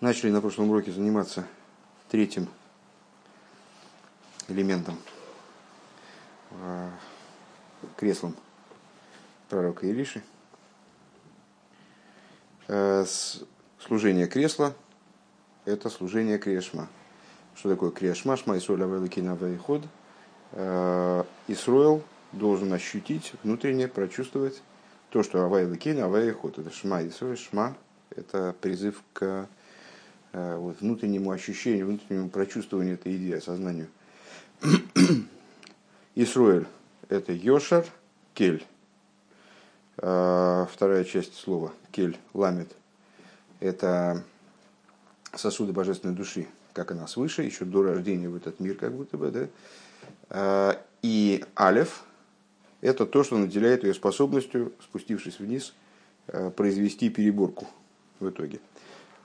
Начали на прошлом уроке заниматься третьим элементом, э, креслом пророка Илиши. Э, служение кресла – это служение крешма. Что такое крешма? Шма Исруэль Авеликина Вейход. Э, Исруэл должен ощутить, внутренне прочувствовать то, что Авайликин, Авайход. Это Шма Исруэль, Шма – это призыв к вот, внутреннему ощущению, внутреннему прочувствованию этой идеи, осознанию. Исруэль – это Йошар, Кель. Э, вторая часть слова – Кель, ламет. Это сосуды божественной души, как она свыше, еще до рождения в этот мир, как будто бы, да. Э, и Алев – это то, что наделяет ее способностью, спустившись вниз, произвести переборку в итоге –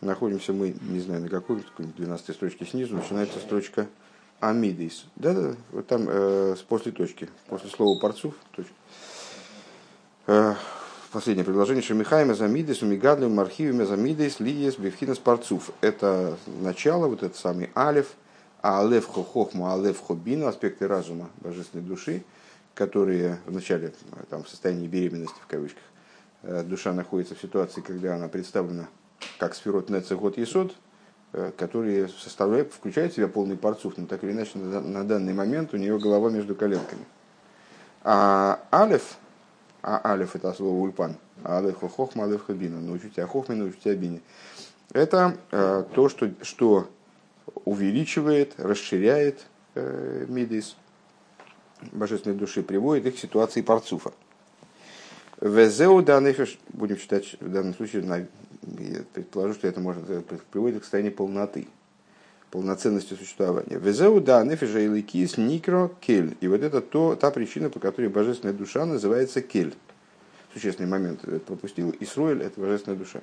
Находимся мы, не знаю на какой, 12 строчке снизу, начинается строчка Амидис. Да-да, вот там э, после точки, после слова парцув, точка. Э, последнее предложение. Шамихайма замидис, умигадлим, архивами замидис, лиес, бифхинас парцув. Это начало, вот этот самый алев, а алев хохохма, алев хобина, аспекты разума, божественной души, которые в начале, там, в состоянии беременности, в кавычках, э, душа находится в ситуации, когда она представлена как сферот Нецегот Есод, э, которые составляют, включают в себя полный парцух, но так или иначе на, на данный момент у нее голова между коленками. А Алеф, а Алеф это слово ульпан, а Алеф хохма, Алеф хабина, научу тебя хохме, научу тебя бине. Это э, то, что, что увеличивает, расширяет э, мидис божественной души, приводит их к ситуации парцуфа. Везеу да будем читать в данном случае я предположу, что это может э, приводит к состоянию полноты, полноценности существования. Везеу да, нефежа и ликис никро кель. И вот это то, та причина, по которой божественная душа называется кель. Существенный момент пропустил. Исроэль – это божественная душа.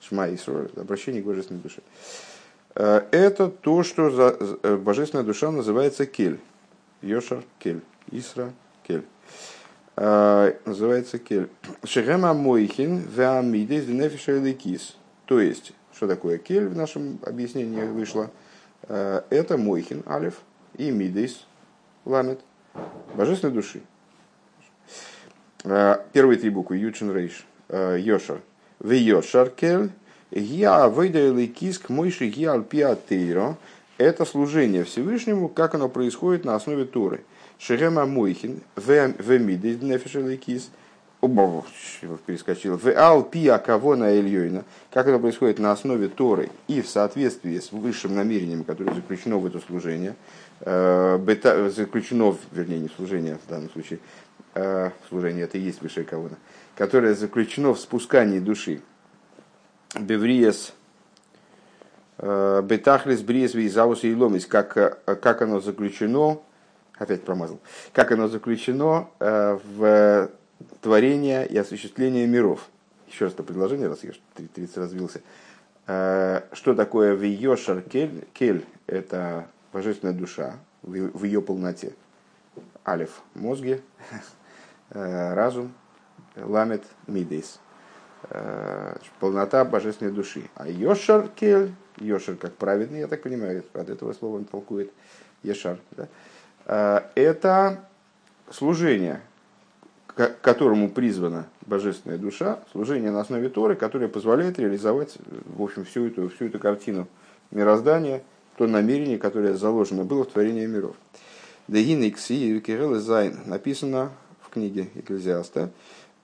Шма Исроэль – обращение к божественной душе. Э, это то, что за, э, божественная душа называется кель. Йошар кель. Исра кель. А, называется кель. Шехема мойхин веамидес денефиша кис. То есть, что такое кель в нашем объяснении вышло? А, это мойхин, алиф, и мидес, ламет, божественной души. А, первые три буквы, ючин рейш, йошар. В йошар кель, я выдаю киск мойши я альпиатейро. Это служение Всевышнему, как оно происходит на основе Торы. Шерема Мойхин, Вемиды, Нефишеликис, перескочил, в Алпия кого на Ильёйна, как это происходит на основе Торы и в соответствии с высшим намерением, которое заключено в это служение, э, заключено, вернее, не служение в данном случае, э, служение это и есть высшее кого которое заключено в спускании души. Бевриес э, Бетахлис Бриес Визаус и Ломис, как, как оно заключено опять промазал, как оно заключено э, в творение и осуществление миров. Еще раз это предложение, раз я 30 развился. Э, что такое Виошар Кель? Кель – это божественная душа в ее полноте. Алиф – мозги, э, разум, ламет – мидейс. Полнота божественной души. А Йошар Кель, Йошар как праведный, я так понимаю, от этого слова он толкует, Ешар, да? Э, это служение, к которому призвана божественная душа, служение на основе Торы, которое позволяет реализовать в общем, всю эту, всю эту картину мироздания, то намерение, которое заложено было в творении миров. Зайн написано в книге Экклезиаста.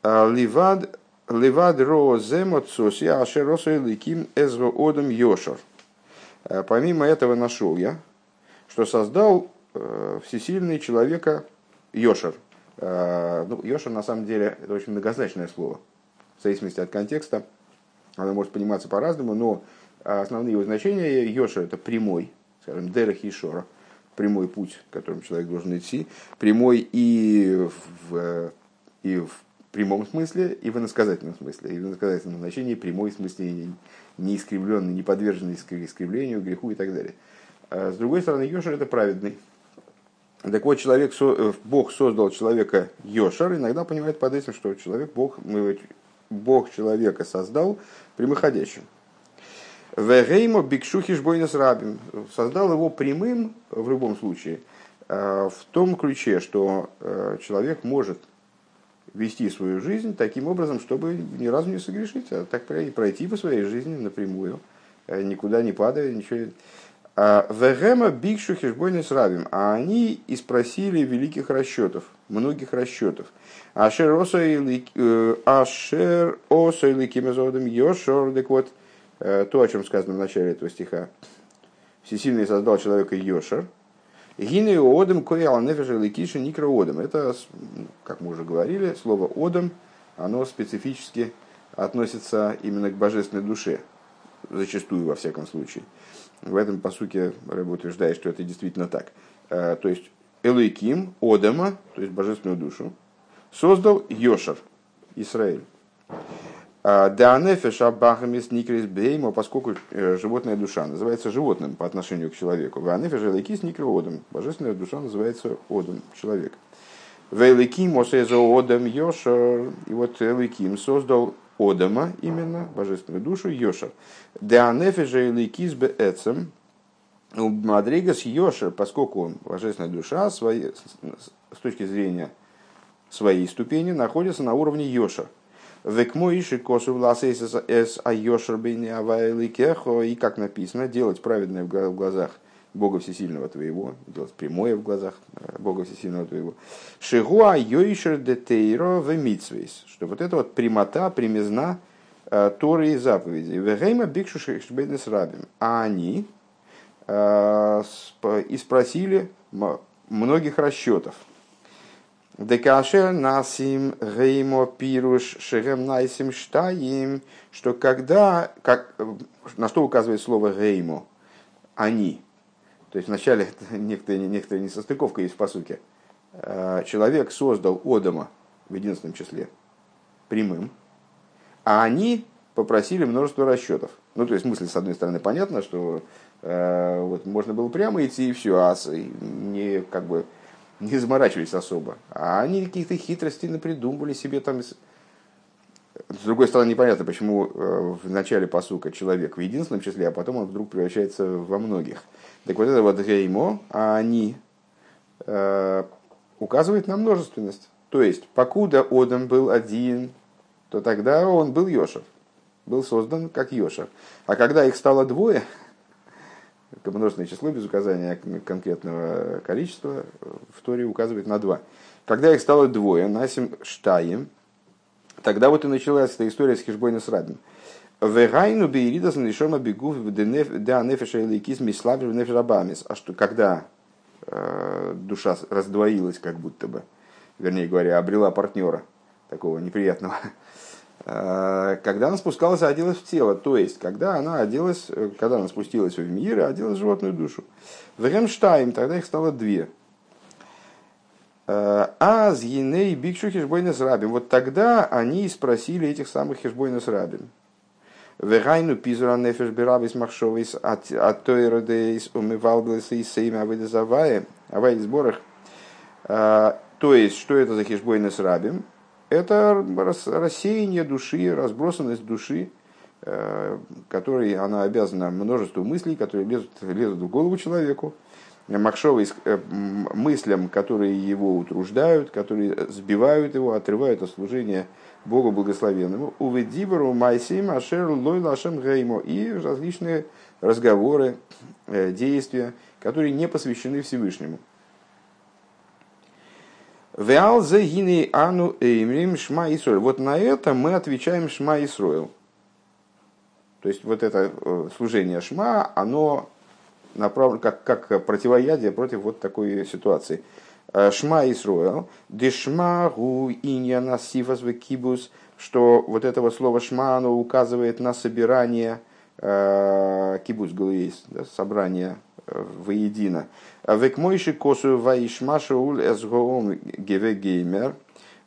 Ливад Ливад ро земоцоси ашеросу ликим эзро одам йошар. Э, помимо этого нашел я, что создал всесильный человека Йошер. Э, ну, Йошер на самом деле это очень многозначное слово. В зависимости от контекста оно может пониматься по-разному, но основные его значения Йошер это прямой, скажем, Дерех Ешора, прямой путь, которым человек должен идти, прямой и в, и в прямом смысле, и в иносказательном смысле. И в иносказательном значении прямой в смысле не искривленный, не подверженный искривлению, греху и так далее. А с другой стороны, Йошер это праведный, так вот, человек, э, Бог создал человека Йошар, иногда понимает под этим, что человек, Бог, Бог человека создал прямоходящим. Вегеймо бикшухиш бойнес рабим. Создал его прямым в любом случае, в том ключе, что человек может вести свою жизнь таким образом, чтобы ни разу не согрешить, а так пройти по своей жизни напрямую, никуда не падая, ничего. А, Вегема бикшу хешбойны с рабим. А они и спросили великих расчетов, многих расчетов. Ашер осойлик, э, ашер осойлик имезодом йошор. Так вот, э, то, о чем сказано в начале этого стиха. Всесильный создал человека йошер. Гины одам коял нефеша ликиши никро одам. Это, как мы уже говорили, слово одам, оно специфически относится именно к божественной душе. Зачастую, во всяком случае. В этом посуке Рэб утверждает, что это действительно так. Э, то есть Элейким, Одама, то есть божественную душу, создал Йошер, Израиль. А, Деанефеш Абахамис Никрис Беймо, поскольку э, животная душа называется животным по отношению к человеку. Ванефеш Элейкис Никро Одам. Божественная душа называется Одам, человек. Великим Осезо Одам Йошер. И вот Элейким создал Одама именно, божественную душу, Йошер. Деанефежа или кизбе эцем, Мадригас Йошер, поскольку он, божественная душа, свои, с точки зрения своей ступени, находится на уровне Йошер. Векмоиши косу эс а Йошер и как написано, делать праведное в глазах Бога Всесильного твоего, делать прямое в глазах э, Бога Всесильного твоего. Шигуа йойшер де тейро в митсвейс. Что вот это вот прямота, примизна э, Торы и заповедей. Вегейма бикшу шбейнес рабим. А они э, и спросили многих расчетов. Декашер насим геймо пируш шерем найсим штаим, что когда, как, на что указывает слово геймо, они, то есть вначале некоторая, некоторая несостыковка есть в посуке. Э, человек создал Одама в единственном числе прямым, а они попросили множество расчетов. Ну, то есть мысль, с одной стороны, понятно, что э, вот, можно было прямо идти и все, а не, как бы, не заморачивались особо. А они каких-то хитростей напридумывали себе там. С другой стороны, непонятно, почему э, в начале посука человек в единственном числе, а потом он вдруг превращается во многих. Так вот это вот геймо, а они э, указывает на множественность. То есть, покуда Одам был один, то тогда он был Йошев, был создан как Йошев. А когда их стало двое, это множественное число без указания конкретного количества в Торе указывает на два. Когда их стало двое, Насим Штаем, тогда вот и началась эта история с Хижбойна с Рабин. Вегайну бейридас нишома бегу да нефеша или кизми слабер неферабамис. А что когда э, душа раздвоилась как будто бы, вернее говоря, обрела партнера такого неприятного, э, когда она спускалась оделась в тело, то есть когда она оделась, э, когда она спустилась в мир оделась в животную душу. В Ремштайм тогда их стало две. А с Еней Бикшу Хешбойнес Рабим. Вот тогда они спросили этих самых Хешбойнес Рабим. Вегайну пизура нефеш бирабис махшовис от тойра дейс умывалблес и сейма авидезавае, авай сборах. То есть, что это за хешбойны с рабим? Это рассеяние души, разбросанность души, э, которой она обязана множеству мыслей, которые лезут, лезут в голову человеку, махшовой э, мыслям, которые его утруждают, которые сбивают его, отрывают от служения Богу благословенному, уведибору майсим ашер лой лашем геймо и различные разговоры, э, действия, которые не посвящены Всевышнему. Веал загини ану эймрим шма Исроил. Вот на это мы отвечаем шма Исроил. То есть вот это э, служение шма, оно направлено как, как противоядие против вот такой ситуации. Э, Шма Исруэл, Дешма гу инья насифас кибус, что вот этого слова шма, оно указывает на собирание э, кибус галуейс, да, собрание э, воедино. Век мойши косу вайшма шаул эсгоом геве геймер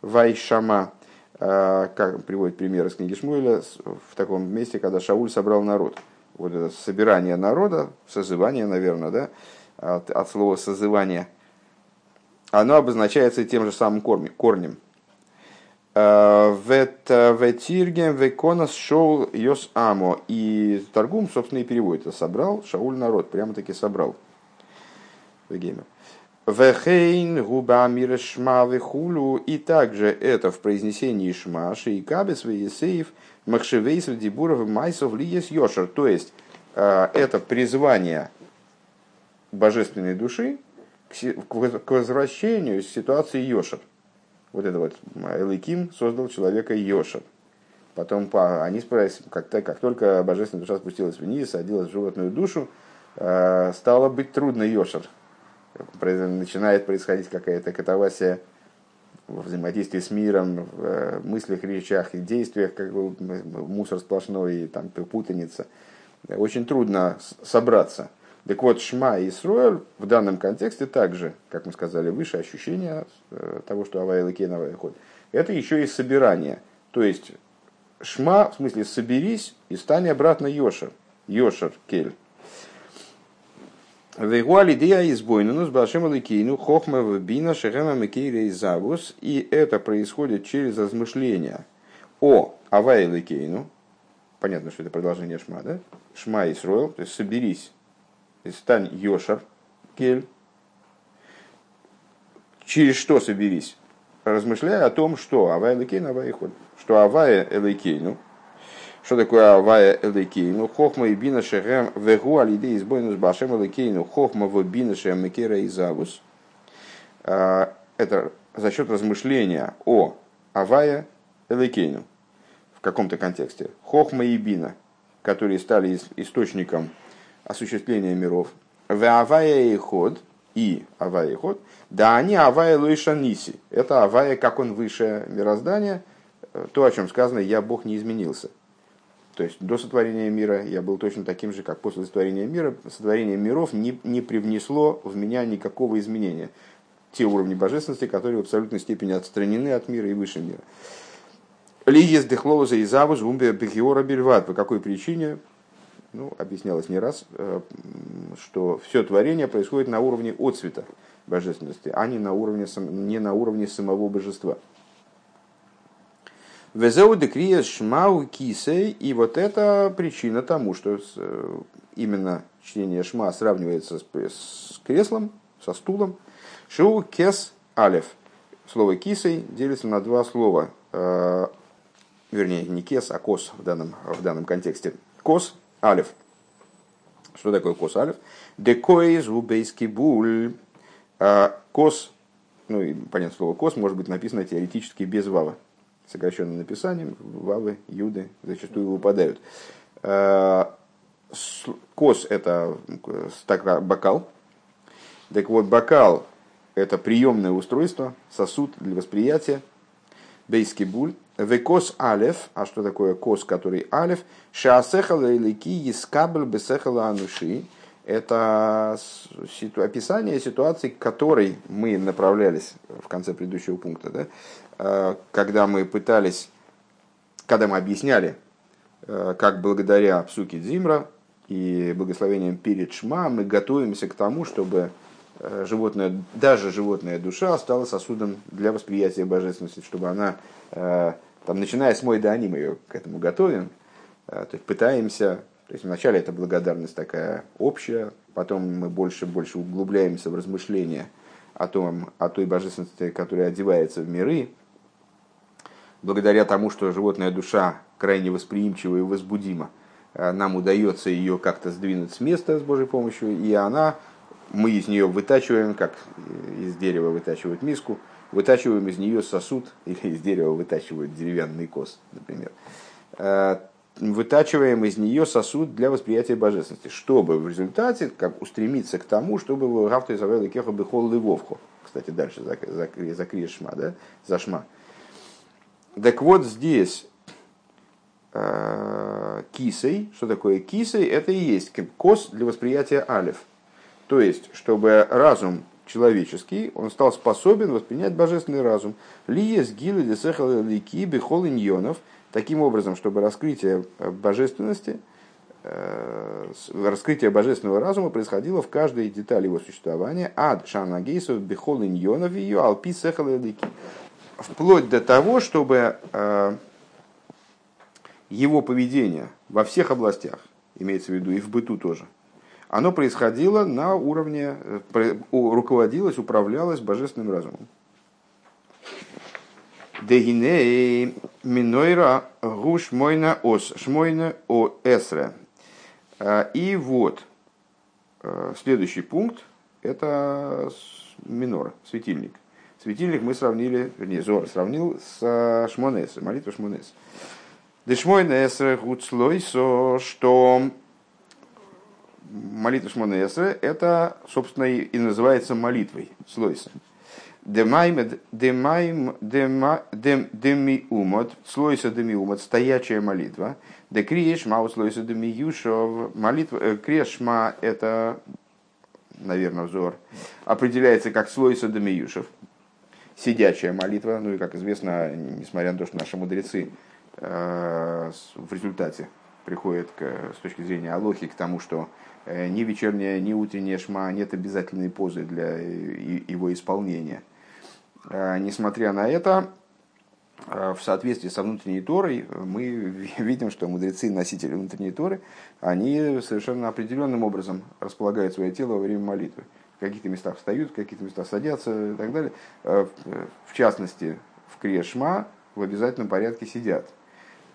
вайшама, как приводит пример из книги Шмуэля, в таком месте, когда Шауль собрал народ. Вот это собирание народа, созывание, наверное, да, от, от слова созывание – оно обозначается тем же самым корнем. Ветиргем веконас шоу йос амо. И торгум, собственно, и переводит. Собрал Шауль народ. Прямо-таки собрал. Вехейн губа мира шма вехулю. И также это в произнесении шма, шейкабес веесеев, махшевейс дибуров майсов лиес йошер. То есть, это призвание божественной души к возвращению ситуации Йошер. Вот это вот Эликим создал человека Йошер. Потом они справились, как, как только божественная душа спустилась вниз, садилась в животную душу, э, стало быть трудно Йошер. Начинает происходить какая-то катавасия в взаимодействии с миром, в э, мыслях, речах и действиях, как бы мусор сплошной, и там путаница. Очень трудно собраться. Так вот, Шма и Исруэль в данном контексте также, как мы сказали выше, ощущение э, того, что Авай Лакейн Авай ход. Это еще и собирание. То есть Шма, в смысле соберись и стань обратно Йошер. Йошер Кель. Вегуали идея избойну с Башем Лакейну Хохма Бина Шехема Мекейра и Завус. И это происходит через размышления о Авай Лакейну. Понятно, что это продолжение Шма, да? Шма и Исруэл, то есть соберись стань Йошар, Кель. Через что соберись? Размышляя о том, что Авая Элекейн, Авая Ход. Что Авая Элекейну, что такое Авая Элекейну? Хохма и Бина Шехем Вегу Алиде избойну с Башем Элекейну Хохма в Бина Шехем Мекера и Завус. А, это за счет размышления о Авая Элекейну в каком-то контексте. Хохма и Бина, которые стали источником осуществления миров. В авая и ход, и авая и ход, да они авая лойша ниси. Это авая, как он выше мироздания, то, о чем сказано, я Бог не изменился. То есть до сотворения мира я был точно таким же, как после сотворения мира. Сотворение миров не, не привнесло в меня никакого изменения. Те уровни божественности, которые в абсолютной степени отстранены от мира и выше мира. Лиес дехлоуза и завуз умбе бехиора бельват. По какой причине? ну, объяснялось не раз, э, что все творение происходит на уровне отцвета божественности, а не на уровне, не на уровне самого божества. Везеу декрия шмау и вот это причина тому, что э, именно чтение шма сравнивается с, с креслом, со стулом. Шоу кес алев. Слово кисей делится на два слова. Э, вернее, не кес, а кос в данном, в данном контексте. Кос Алиф. Что такое кос алиф? Декоиз убейский буль. А, кос, ну и понятно слово кос, может быть написано теоретически без вава. Сокращенным написанием вавы, юды зачастую выпадают. А, кос это бокал. Так вот, бокал это приемное устройство, сосуд для восприятия. Бейский буль Векос алев, а что такое кос, который алев? Шаасехала илики искабль бесехала ануши. Это описание ситуации, к которой мы направлялись в конце предыдущего пункта, да? Э, когда мы пытались, когда мы объясняли, э, как благодаря псуке Дзимра и благословением перед Шма мы готовимся к тому, чтобы э, животное, даже животная душа стала сосудом для восприятия божественности, чтобы она там, начиная с мой Дани, мы ее к этому готовим, то есть пытаемся, то есть вначале это благодарность такая общая, потом мы больше и больше углубляемся в размышления о, том, о той божественности, которая одевается в миры, благодаря тому, что животная душа крайне восприимчива и возбудима, а, нам удается ее как-то сдвинуть с места с Божьей помощью, и она, мы из нее вытачиваем, как из дерева вытачивают миску, вытачиваем из нее сосуд, или из дерева вытачивают деревянный кос, например, э, вытачиваем из нее сосуд для восприятия божественности, чтобы в результате как, устремиться к тому, чтобы Рафта Изавел и Кеха Бехол Львовху. Кстати, дальше за, за, за Кришма, да? за Шма. Так вот здесь э, кисой, что такое кисой, это и есть кос для восприятия алиф. То есть, чтобы разум человеческий, он стал способен воспринять божественный разум. Лиес гилы десехал лики бехол иньонов, таким образом, чтобы раскрытие э, божественности, э, раскрытие божественного разума происходило в каждой детали его существования. Ад шанагейсов бехол иньонов ее алпи сехал. Вплоть до того, чтобы его поведение во всех областях, имеется в виду и в быту тоже, оно происходило на уровне, руководилось, управлялось божественным разумом. Дегиней минойра гуш мойна ос, шмойна о эсре. И вот, следующий пункт, это минор, светильник. Светильник мы сравнили, вернее, Зор сравнил с Шмонесом, молитвой Шмонес. Дешмойна эсре гуцлойсо, что молитва Шмонесре это, собственно, и называется молитвой слойса. Демиумот, слойса демиумот, стоячая молитва. Де криешма, слойса демиюшов, молитва, э, крешма это, наверное, взор, определяется как слойса демиюшев, сидячая молитва, ну и, как известно, несмотря на то, что наши мудрецы э, в результате приходят к, с точки зрения Алохи к тому, что э, ни вечерняя, ни утренняя шма нет обязательной позы для его исполнения – Э, несмотря на это, в соответствии со внутренней Торой, мы видим, что мудрецы, носители внутренней Торы, они совершенно определенным образом располагают свое тело во время молитвы. В каких-то местах встают, в каких-то местах садятся и так далее. Э, в частности, в Крешма в обязательном порядке сидят.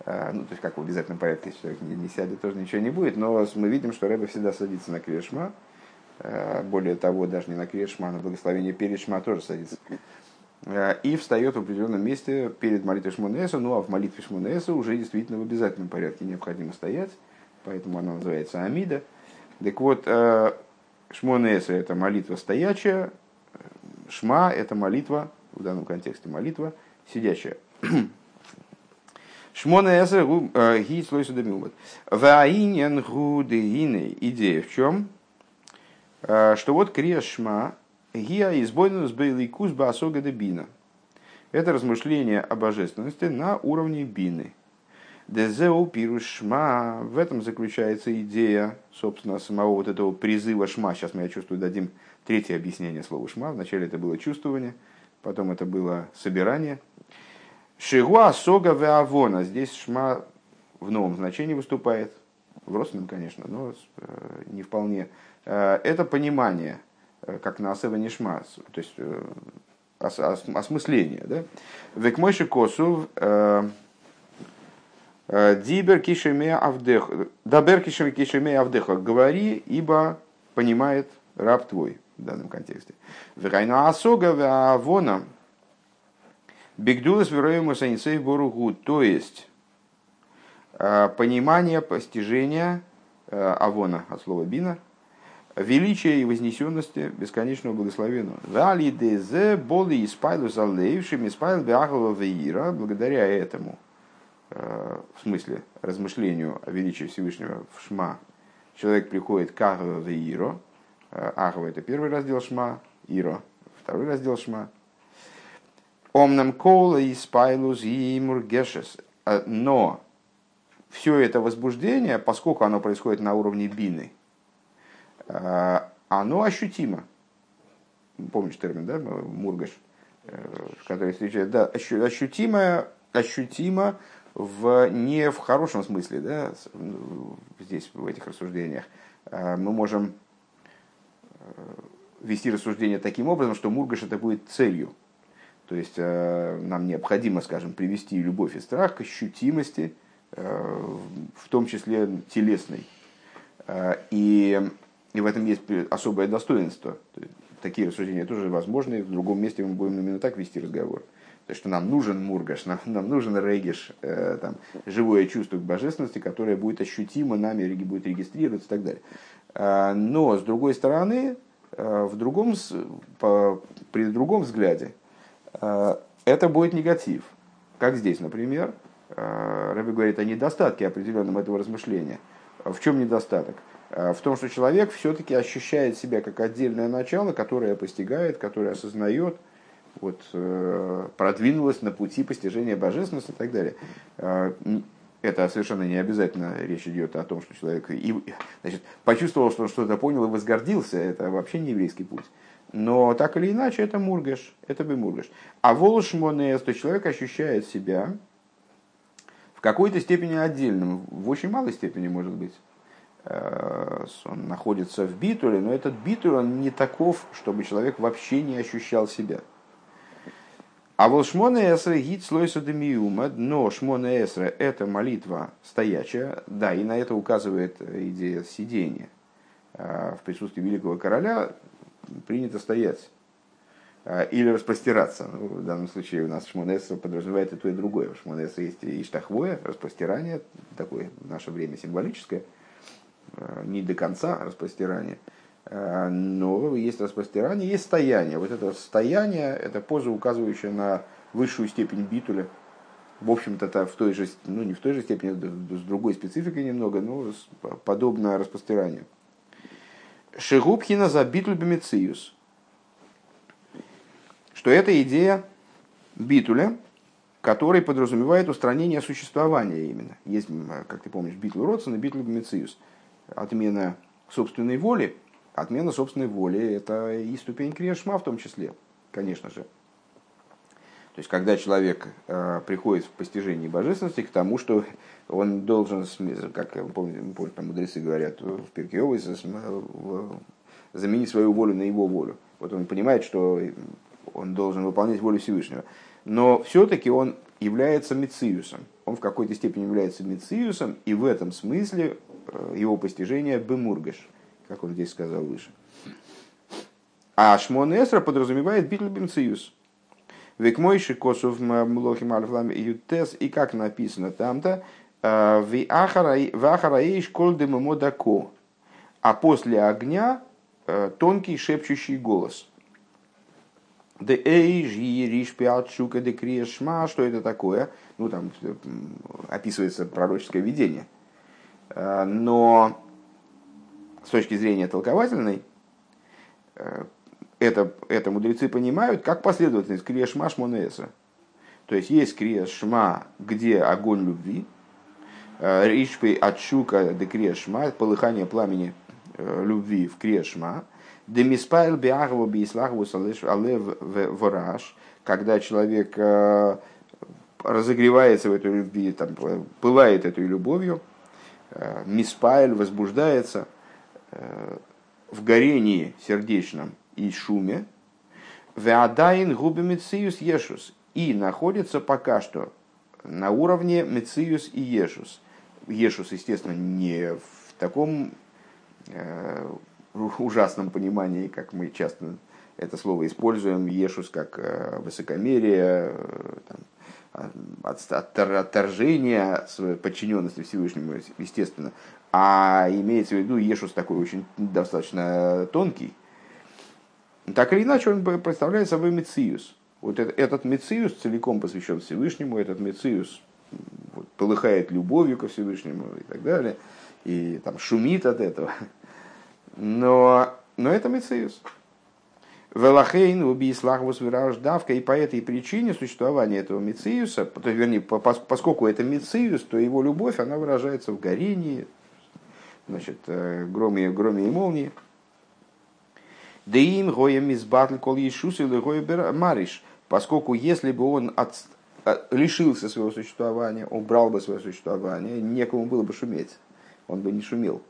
Ну, то есть, как в обязательном порядке, если человек не, не сядет, тоже ничего не будет, но мы видим, что Рэба всегда садится на Крешма. Более того, даже не на Крешма, а на благословение перед Шма тоже садится. Э, и встает в определенном месте перед молитвой Шмунеса, ну а в молитве Шмунеса уже действительно в обязательном порядке необходимо стоять, поэтому она называется Амида. Так вот, Шмунеса это молитва стоячая, Шма это молитва, в данном контексте молитва сидящая. Шмонеса ги слойсу демилмат. Ваинен гудеине идея в чем? Э, что вот креш Шма Гиа избойнус бейликус басога де бина. Это размышление о божественности на уровне бины. Дезеу пируш шма. В этом заключается идея, собственно, самого вот этого призыва шма. Сейчас мы, я чувствую, дадим третье объяснение слова шма. Вначале это было чувствование, потом это было собирание. Шигуа сога веавона. Здесь шма в новом значении выступает. В родственном, конечно, но э, не вполне. Э, это понимание – Э, как на Асева Нишма, то есть ос, ос, осмысление. Да? Векмойши косу Дибер кишеме авдех. Дабер кишеме авдеха. Говори, ибо понимает раб твой в данном контексте. Векайна асога веавона. Бигдулас вероему саницей боругу. То есть, понимание, постижение авона от слова бина – величия и вознесенности бесконечного благословенного. Вали дезе боли испайлу залейвшим испайл благодаря этому, э, в смысле размышлению о величии Всевышнего в Шма, человек приходит к Ахва веиро, э, Ахва это первый раздел Шма, Иро второй раздел Шма, Омнам кола и спайлус и мургешес. Э, но все это возбуждение, поскольку оно происходит на уровне бины, Э, оно ощутимо. Помнишь термин, да, мургаш, э, который встречает, да, ощутимое, ощутимо в, не в хорошем смысле, да, здесь, в этих рассуждениях. Э, мы можем вести рассуждение таким образом, что мургаш это будет целью. То есть нам необходимо, скажем, привести любовь и страх к ощутимости, в том числе телесной. И и в этом есть особое достоинство. Такие рассуждения тоже возможны. В другом месте мы будем именно так вести разговор. То что нам нужен мургаш, нам, нам нужен региш, э, там, живое чувство к божественности, которое будет ощутимо нами, будет регистрироваться и так далее. Э, но, с другой стороны, э, в другом, по, при другом взгляде, э, это будет негатив. Как здесь, например, э, Рэбби говорит о недостатке определенном этого размышления. В чем недостаток? В том, что человек все-таки ощущает себя как отдельное начало, которое постигает, которое осознает, вот, э, продвинулось на пути постижения божественности и так далее. Э, это совершенно не обязательно речь идет о том, что человек и, значит, почувствовал, что он что-то понял и возгордился. Это вообще не еврейский путь. Но так или иначе это мургаш, это бы мургаш. А волшмонес, то человек ощущает себя в какой-то степени отдельным, в очень малой степени, может быть. Э, он находится в битуле, но этот битуль, он не таков, чтобы человек вообще не ощущал себя. А вот шмона эсра гид слой но шмона эсра – это молитва стоячая, да, и на это указывает идея сидения. Э, в присутствии великого короля принято стоять э, или распростираться. Ну, в данном случае у нас шмонесра подразумевает и то, и другое. В шмонесра есть и штахвое, распростирание, такое в наше время символическое – Э, не до конца распростирание, э, но есть распростирание, есть стояние. Вот это стояние, это поза, указывающая на высшую степень битуля. В общем-то, в той же, ну не в той же степени, с другой спецификой немного, но подобно распростиранию. Шигубхина за битуль бемициус. Что это идея битуля, который подразумевает устранение существования именно. Есть, как ты помнишь, битл Родсона, битл бемициус – отмена собственной воли, отмена собственной воли – это и ступень крешма в том числе, конечно же. То есть, когда человек э, приходит в постижении божественности к тому, что он должен, как помню, там мудрецы говорят в Перкиовой, заменить свою волю на его волю. Вот он понимает, что он должен выполнять волю Всевышнего. Но все-таки он является Мециусом. Он в какой-то степени является Мециусом, и в этом смысле Э, его постижения бемургаш, как он здесь сказал выше. А Шмон Эсра подразумевает битл бенциюс. Век мойши косов млохим альфлам ютес, и как написано там-то, э, в ахараиш колдем модако, а после огня э, тонкий шепчущий голос. Де эйж ериш пиатшука де криешма, что это такое? Ну, там описывается пророческое видение – Э, но с точки зрения толковательной, э, это, это мудрецы понимают как последовательность Криешма Шмонеса. То есть есть Криешма, где огонь любви, э, Ришпей Ачука де Криешма, полыхание пламени любви в Криешма, Демиспайл Биахову Бейслахову Алев Вораш, когда человек разогревается в этой любви, там, пылает этой любовью – Э, Миспайль возбуждается э, в горении сердечном и шуме, Веадайн губи Мециус Ешус и находится пока что на уровне Мециус и Ешус. Ешус, естественно, не в таком э, ужасном понимании, как мы часто это слово используем, Ешус как э, высокомерие, э, там, отторжения подчиненности Всевышнему, естественно, а имеется в виду Ешус такой очень достаточно тонкий, так или иначе он представляет собой Мециус. Вот этот Мециус целиком посвящен Всевышнему, этот Мециус вот, полыхает любовью ко Всевышнему и так далее, и там шумит от этого. Но, но это Мециус. Велахейн убийслахвус давка, и по этой причине существования этого Мециуса, то вернее, поскольку это Мециус, то его любовь, она выражается в горении, значит, э, громе, громе и молнии. Да им гоя мизбатль кол Иисус или гоя мариш, поскольку если бы он от, э, лишился своего существования, убрал бы свое существование, некому было бы шуметь, он бы не шумел.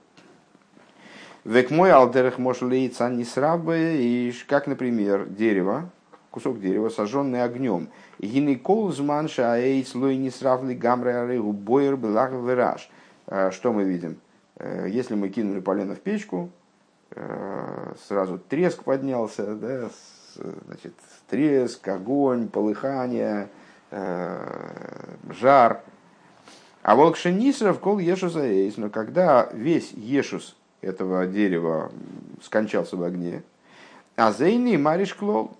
Век мой алдерах мошлейца не срабы, и как, например, дерево, кусок дерева, сожженный огнем. Гины колзман шаэйц лой не сравли гамры бойер белах вираж. А, что мы видим? Э, если мы кинули полено в печку, э, сразу треск поднялся, да, значит, треск, огонь, полыхание, э, жар. А волкшенисров кол ешус аэйс, но когда весь ешус этого дерева скончался в огне. А зейный мариш клол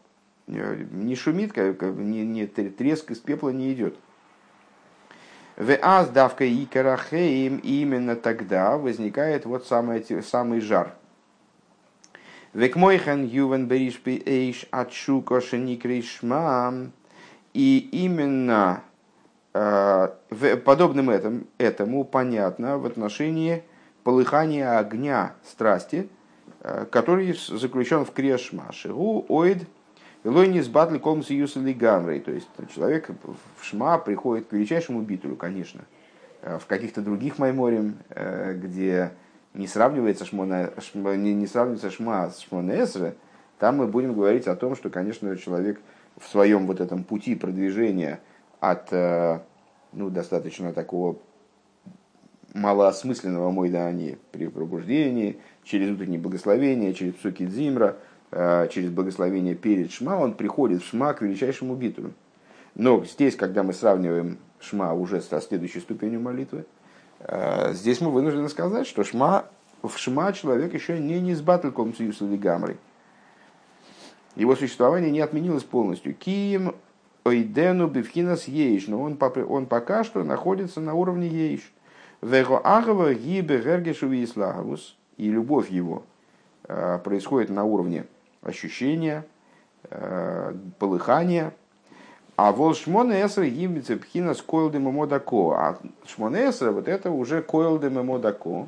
не шумит, как, не, не, треск из пепла не идет. В аз давка и карахеем именно тогда возникает вот самый, самый жар. Векмойхан ювен беришпи эйш атшуко шеникришма. И именно э, подобным этому, этому понятно в отношении полыхание огня страсти, который заключен в Крешма. Шигу оид Лойнис батли комс юсали гамрей. То есть человек в Шма приходит к величайшему битулю, конечно. В каких-то других майморем, где не сравнивается шмона, не, не сравнивается шма с шмонесре, там мы будем говорить о том, что, конечно, человек в своем вот этом пути продвижения от ну, достаточно такого малоосмысленного мойдани при пробуждении, через утреннее благословение, через псуки дзимра, э, через благословение перед шма, он приходит в шма к величайшему битулю. Но здесь, когда мы сравниваем шма уже со следующей ступенью молитвы, э, здесь мы вынуждены сказать, что шма, в шма человек еще не низбатль комцию или гамры. Его существование не отменилось полностью. Кием ойдену бифхинас ейш, но он, он пока что находится на уровне ейш. Вего агава гибе гергешу и любовь его э, происходит на уровне ощущения, э, полыхания. А вол шмона эсра гимбице пхинас койл де мемодако. А шмона эсра вот это уже койл де мемодако,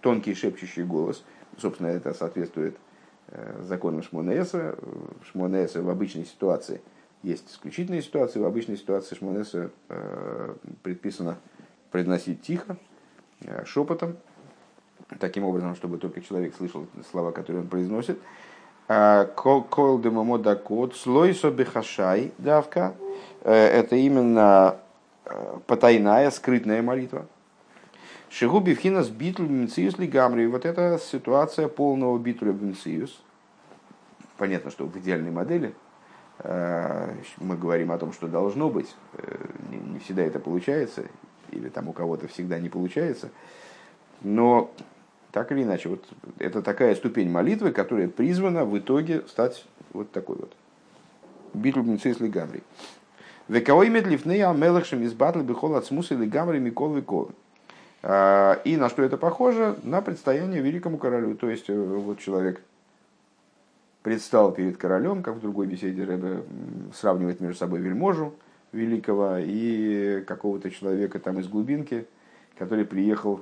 тонкий шепчущий голос. Собственно, это соответствует э, законам шмона эсра. Шмона эсра в обычной ситуации – есть исключительные ситуации. В обычной ситуации Шмонеса э, предписано произносить тихо, шепотом, таким образом, чтобы только человек слышал слова, которые он произносит. Кол демомо дакот, слойсо бехашай давка. Э, это именно потайная, скрытная молитва. Шигу бифхинас битл бенциус лигамри. Вот это ситуация полного битуля бенциус. Понятно, что в идеальной модели – Э, мы говорим о том, что должно быть, э, не всегда это получается, или там у кого-то всегда не получается, но так или иначе, вот это такая ступень молитвы, которая призвана в итоге стать вот такой вот. Битл Мицис Гамри. Вековой медлифнея мелахшим из батл бихол от смуса или гамри микол викол. Э, и на что это похоже? На предстояние великому королю. То есть вот человек предстал перед королем, как в другой беседе Рэбе сравнивает между собой вельможу великого и какого-то человека там из глубинки, который приехал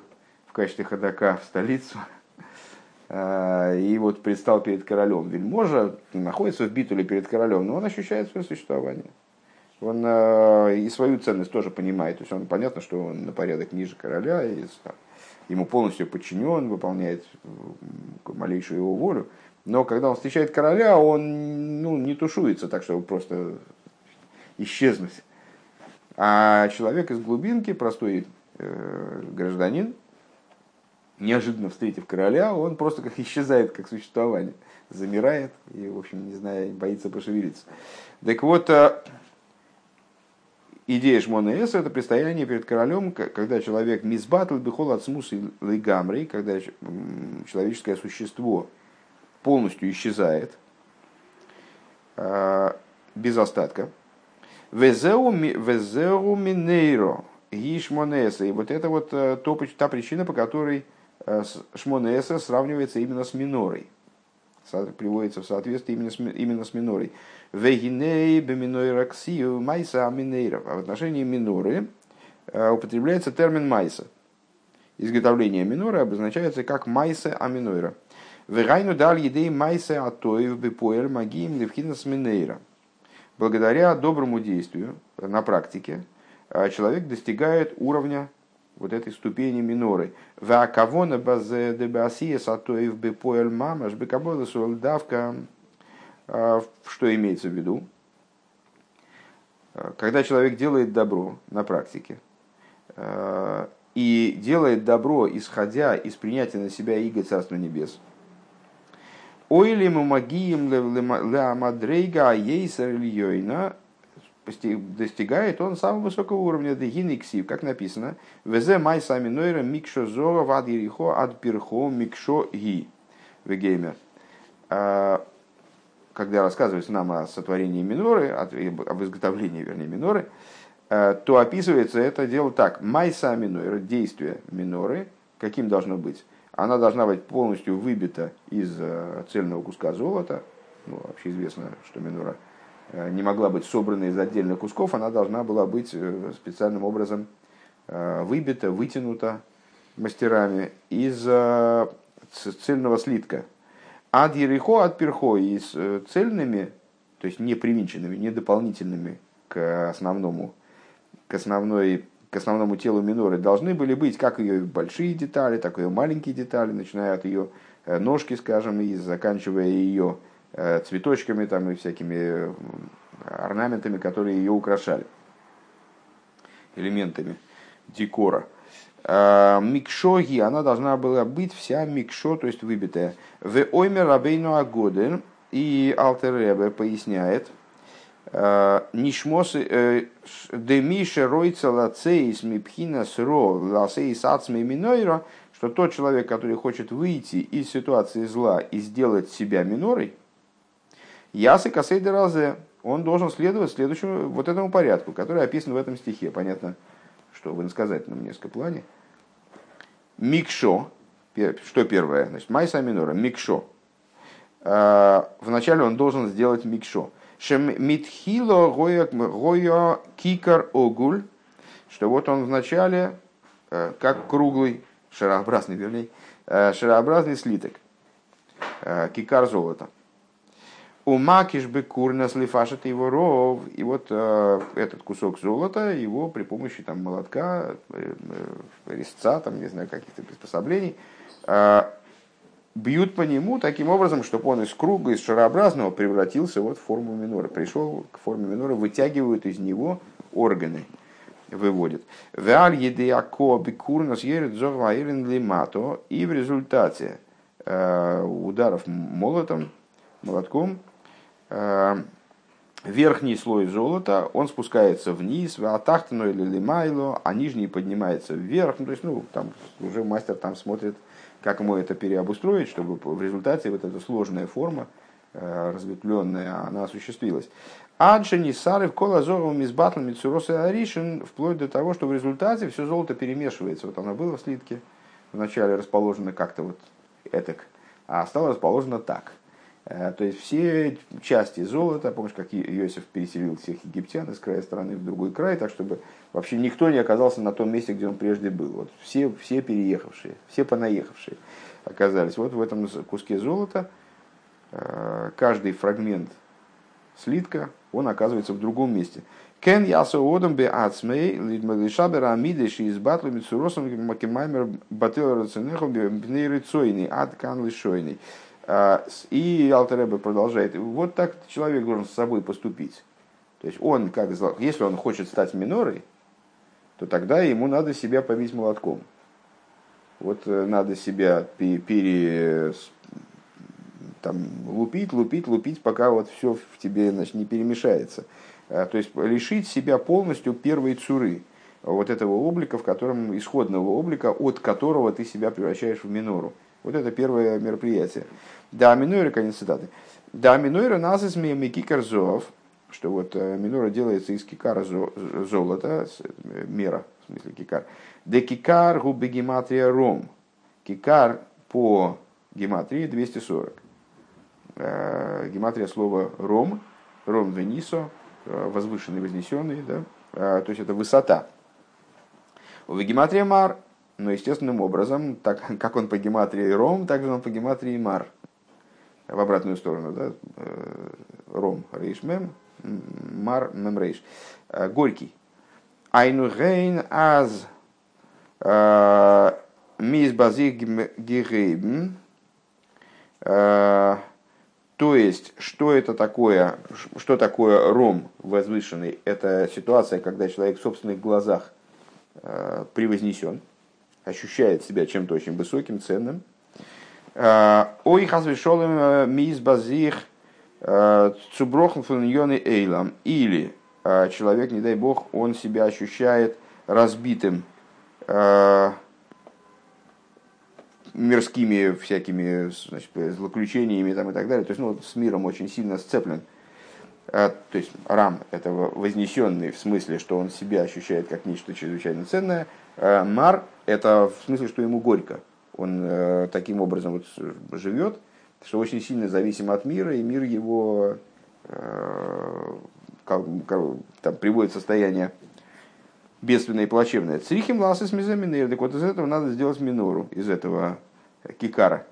качестве ходока в столицу. А, и вот предстал перед королем. Вельможа находится в битуле перед королем, но он ощущает свое существование. Он а, и свою ценность тоже понимает. То есть он понятно, что он на порядок ниже короля, и ему полностью подчинен, выполняет малейшую его волю. Но когда он встречает короля, он ну, не тушуется так, чтобы просто исчезнуть. А человек из глубинки, простой э, гражданин, неожиданно встретив короля, он просто как исчезает как существование, замирает и, в общем, не знаю, боится пошевелиться. Так вот, э, идея Шмона Эс – это предстояние перед королем, когда человек мисбатл бихол от смусы лигамрей, когда человеческое существо – полностью исчезает э, без остатка. Везеу минейро ги шмонеса. И вот это вот э, та причина, по которой э, шмонеса сравнивается именно с минорой. Приводится в соответствии именно с, именно с минорой. Вегиней беминойраксию майса минейров. А в отношении миноры употребляется термин майса. Изготовление миноры обозначается как майса аминойра. Вегайну дал едей майсе атоев бепоэль магиим левхинас минейра. Благодаря доброму действию на практике человек достигает уровня вот этой ступени миноры. Вакавона базе дебасия сатоев бепоэль мамаш бекабола давка. А, что имеется в виду? А, когда человек делает добро на практике, и делает добро, исходя из принятия на себя иго Царства Небес – Ойли мы магием леамадрейга ейсер ильёйна достигает он самого высокого уровня дегиниксив, как написано, везе май сами нойра микшо зора вад ерихо ад пирхо микшо ги вегеймер. А, когда рассказывается нам о сотворении миноры, об изготовлении, вернее, миноры, а, то описывается это дело так. Май сами нойра, действие миноры, каким должно быть? она должна быть полностью выбита из э, цельного куска золота. Ну, вообще известно, что минора не могла быть собрана из отдельных кусков, она должна была быть э, специальным образом выбита, вытянута мастерами из цельного слитка. Ад ерехо от перхо и с э, цельными, то есть не привинченными, не дополнительными к основному, к основной к основному телу миноры должны были быть как ее большие детали, так и ее маленькие детали, начиная от ее э, ножки, скажем, и заканчивая ее э, цветочками там, и всякими орнаментами, которые ее украшали, элементами декора. А, микшоги, она должна была быть вся микшо, то есть выбитая. В оймер рабейну агоден, и Алтеребе поясняет, а, Нишмосы э, демише ройца лацеис мипхина сро лацеис ацми минойра, что тот человек, который хочет выйти из ситуации зла и сделать себя минорой, ясы касейда разе, он должен следовать следующему вот этому порядку, который описан в этом стихе. Понятно, что в иносказательном несколько плане. Микшо, что первое? Значит, майса минора, микшо. А, вначале он должен сделать микшо. Шем митхило гоя кикар огуль, что вот он вначале, э, как круглый, шарообразный, вернее, э, шарообразный слиток, э, кикар золота. У макиш бы курна слифашет его ров. И вот э, этот кусок золота, его при помощи там, молотка, э, резца, там, не знаю, каких-то приспособлений, э, бьют по нему таким образом, чтобы он из круга, из шарообразного превратился вот в форму минора. Пришел к форме минора, вытягивают из него органы, выводят. И в результате э, ударов молотом, молотком, Э, верхний слой золота, он спускается вниз, в атахтану или лимайло, а нижний поднимается вверх. Ну, то есть, ну, там уже мастер там смотрит, как ему это переобустроить, чтобы в результате вот эта сложная форма, э, разветвленная, она осуществилась. Аджини сары в колазоровым избатлами цуросы аришин, вплоть до того, что в результате все золото перемешивается. Вот оно было в слитке, вначале расположено как-то вот этак, а стало расположено так – Э, то есть все части золота, помнишь, как Иосиф переселил всех египтян из края страны в другой край, так чтобы вообще никто не оказался на том месте, где он прежде был. Вот все, все переехавшие, все понаехавшие оказались. Вот в этом куске золота э, каждый фрагмент слитка, он оказывается в другом месте. Кен ясо одам бе ацмей лишабера амидеш из батлу мицуросом макимаймер батыл рацинехом бнейрицойный ад кан лишойный. А, и Алтереба продолжает, вот так человек должен с собой поступить. То есть он, как, если он хочет стать минорой, то тогда ему надо себя побить молотком. Вот э, надо себя пере, там, лупить, лупить, лупить, пока вот все в тебе значит, не перемешается. А, то есть лишить себя полностью первой цуры, вот этого облика, в котором, исходного облика, от которого ты себя превращаешь в минору. Вот это первое мероприятие. Да, минуэра, конец цитаты. Да, минуэра нас из микикар что вот э, минура делается из кикара золота, э, мера, в смысле кикар. Де кикар губы гематрия ром. Кикар по гематрии 240. Э, гематрия слова ром, ром венисо, возвышенный, вознесенный, да? то есть это высота. У гематрия мар, но естественным образом, так как он по гематрии ром, так же он по гематрии мар в обратную сторону, да, э, ром, рейш мем, мар мем рейш, э, горький. Айну гейн аз э, мис базик герейбен, то есть, что это такое, что такое ром возвышенный? Это ситуация, когда человек в собственных глазах превознесен, ощущает себя чем-то очень высоким, ценным, Э, ой, хазвешолым э, миз базих э, цуброхн фуньоны эйлам. Или человек, не дай бог, он себя ощущает разбитым мирскими всякими значит, злоключениями там, и так далее. То есть ну, с миром очень сильно сцеплен. То есть рам это вознесенный в смысле, что он себя ощущает как нечто чрезвычайно ценное. Мар это в смысле, что ему горько он э, таким образом вот живет, что очень сильно зависим от мира, и мир его э, там, приводит в состояние бедственное и плачевное. Црихим ласы с так вот из этого надо сделать минору, из этого кикара.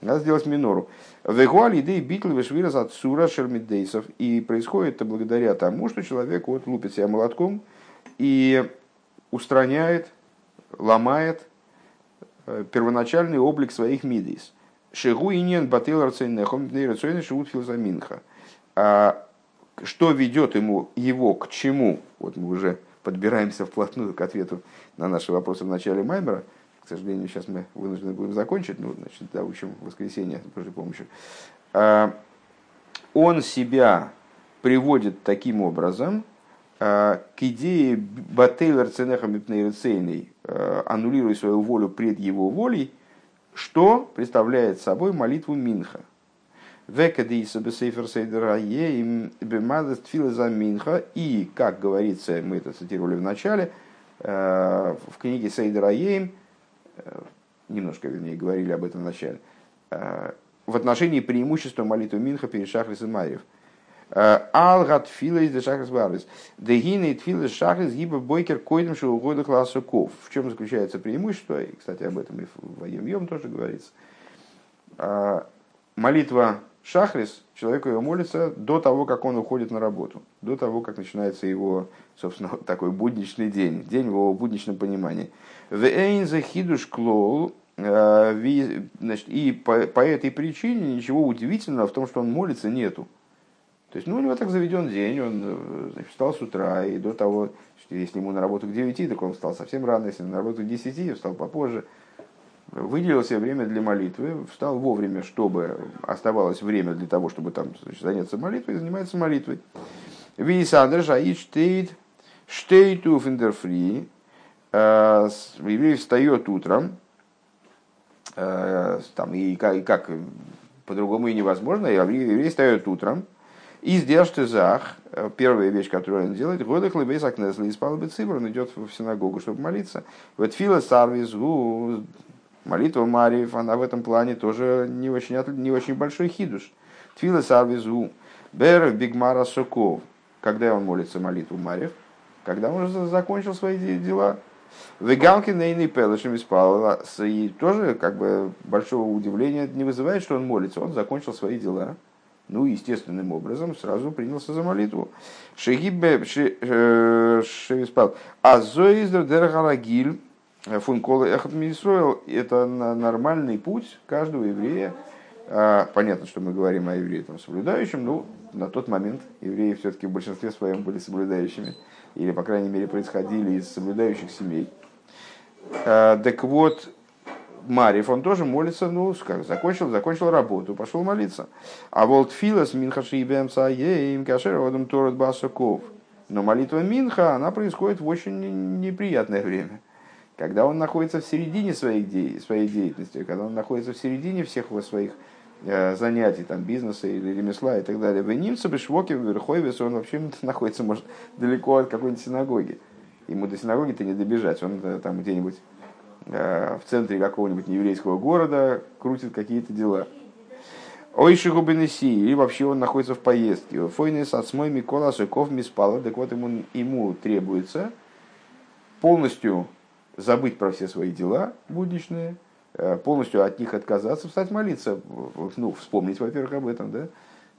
Надо сделать минору. Вегуаль идей битл вишвирас от сура шермидейсов. И происходит это благодаря тому, что человек вот лупит себя молотком и устраняет, ломает э, первоначальный облик своих мидейс. Шигу иньен батыл рацейнехом рацейны шивут филзаминха. А что ведет ему его к чему? Вот мы уже подбираемся вплотную к ответу на наши вопросы в начале Маймера. К сожалению, сейчас мы вынуждены будем закончить, ну, значит, да, учим воскресенье с Божьей помощью. А, он себя приводит таким образом а, к идее Бателер Ценеха Мипнейрцейной, а, аннулируя свою волю пред его волей, что представляет собой молитву Минха. И, как говорится, мы это цитировали в начале, в книге Сейдера Ейм, немножко, вернее, говорили об этом в начале, в отношении преимущества молитвы Минха перед Шахрис и Марьев. Алгат филис де шахрис барис. Дегины филис шахрис гиба бойкер койдем шоугода класса ков. В чем заключается преимущество? И, кстати, об этом и в Йом тоже говорится. Молитва Шахрис, человек ее молится до того, как он уходит на работу, до того, как начинается его, собственно, такой будничный день, день в его будничном понимании. Клоу, э, значит, и по, по этой причине ничего удивительного в том, что он молится, нету. То есть, ну, у него так заведен день, он э, значит, встал с утра, и до того, если ему на работу к 9, так он встал совсем рано, если на работу к 10, встал попозже выделил себе время для молитвы, встал вовремя, чтобы оставалось время для того, чтобы там значит, заняться молитвой, и занимается молитвой. Висандер Шаид штейт штейту финдерфри. Э, еврей встает утром, э, там, и как, и как по-другому и невозможно, еврей встает утром, и сделаешь ты зах, э, первая вещь, которую он делает, годах лебейс акнесли, и спал бы цибр, он идет в синагогу, чтобы молиться. Вот фила сарвис Молитва Мариев, она в этом плане тоже не очень, не очень большой хидуш. Твила Сарвизу, Бер Бигмара Соков. Когда он молится молитву Мариев? Когда он уже закончил свои дела. Вегалки Нейный Пелышем испал. И тоже как бы большого удивления не вызывает, что он молится. Он закончил свои дела. Ну, естественным образом сразу принялся за молитву. Шегибе э, Шевиспал. Азоиздер Дергарагиль Функолы Эхот Мисроил – это нормальный путь каждого еврея. А, понятно, что мы говорим о евреи там, соблюдающем, но на тот момент евреи все-таки в большинстве своем были соблюдающими, или, по крайней мере, происходили из соблюдающих семей. А, так вот, Мариф, он тоже молится, ну, как, закончил, закончил работу, пошел молиться. А вот Филас Минхаши и им Кашер Одам Торат Басаков. Но молитва Минха, она происходит в очень неприятное время – когда он находится в середине своих де... своей деятельности, когда он находится в середине всех своих э, занятий, там, бизнеса или ремесла и так далее. В Нимце, Бешвоке, в Верховец, он вообще находится, может, далеко от какой-нибудь синагоги. Ему до синагоги-то не добежать, он э, там где-нибудь э, в центре какого-нибудь нееврейского города крутит какие-то дела. Ой, Шигубенеси, или вообще он находится в поездке. Фойнес от смой Микола Сыков Миспала, так вот ему, ему требуется полностью забыть про все свои дела будничные, э, полностью от них отказаться, встать молиться, ну, вспомнить, во-первых, об этом, да,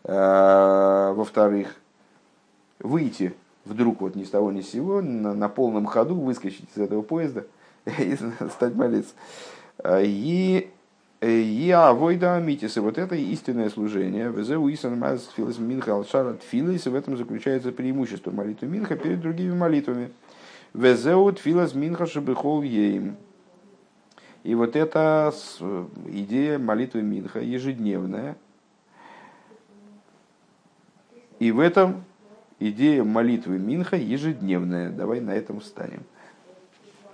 а, во-вторых, выйти вдруг вот ни с того ни с сего, на, на полном ходу выскочить из этого поезда и стать молиться. А, и я войда митис, вот это истинное служение. В этом заключается преимущество молитвы минха перед другими молитвами. Везеут филас минха шабихол ейм. И вот эта идея молитвы Минха ежедневная. И в этом идея молитвы Минха ежедневная. Давай на этом встанем.